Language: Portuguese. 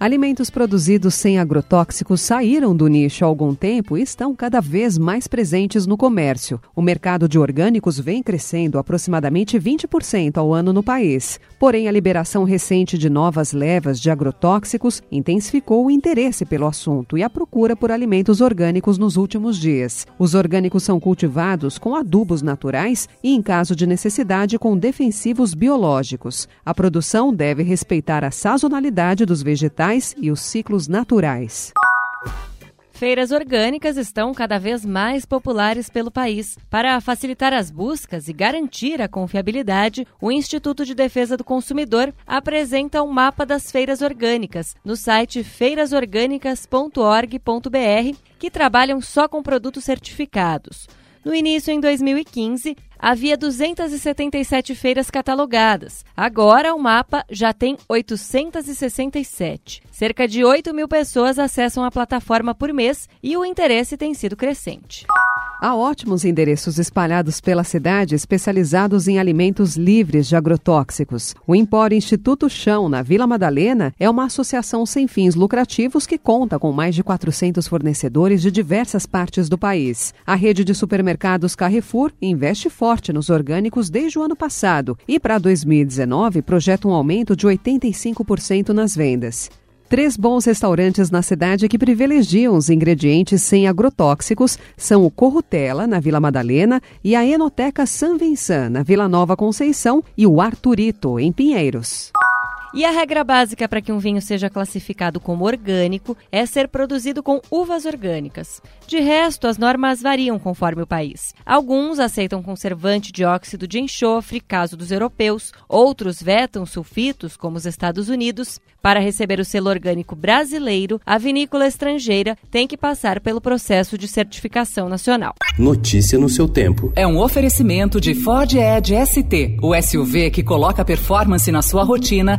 Alimentos produzidos sem agrotóxicos saíram do nicho há algum tempo e estão cada vez mais presentes no comércio. O mercado de orgânicos vem crescendo aproximadamente 20% ao ano no país. Porém, a liberação recente de novas levas de agrotóxicos intensificou o interesse pelo assunto e a procura por alimentos orgânicos nos últimos dias. Os orgânicos são cultivados com adubos naturais e, em caso de necessidade, com defensivos biológicos. A produção deve respeitar a sazonalidade dos vegetais e os ciclos naturais. Feiras orgânicas estão cada vez mais populares pelo país. Para facilitar as buscas e garantir a confiabilidade, o Instituto de Defesa do Consumidor apresenta um mapa das feiras orgânicas no site feirasorgânicas.org.br, que trabalham só com produtos certificados. No início, em 2015, havia 277 feiras catalogadas. Agora, o mapa já tem 867. Cerca de 8 mil pessoas acessam a plataforma por mês e o interesse tem sido crescente. Há ótimos endereços espalhados pela cidade especializados em alimentos livres de agrotóxicos. O Empório Instituto Chão, na Vila Madalena, é uma associação sem fins lucrativos que conta com mais de 400 fornecedores de diversas partes do país. A rede de supermercados Carrefour investe forte nos orgânicos desde o ano passado e, para 2019, projeta um aumento de 85% nas vendas. Três bons restaurantes na cidade que privilegiam os ingredientes sem agrotóxicos são o Corrutela, na Vila Madalena, e a Enoteca San Vincent, na Vila Nova Conceição, e o Arturito, em Pinheiros. E a regra básica para que um vinho seja classificado como orgânico é ser produzido com uvas orgânicas. De resto, as normas variam conforme o país. Alguns aceitam conservante de óxido de enxofre, caso dos europeus, outros vetam sulfitos, como os Estados Unidos. Para receber o selo orgânico brasileiro, a vinícola estrangeira tem que passar pelo processo de certificação nacional. Notícia no seu tempo. É um oferecimento de Ford Edge ST, o SUV que coloca performance na sua rotina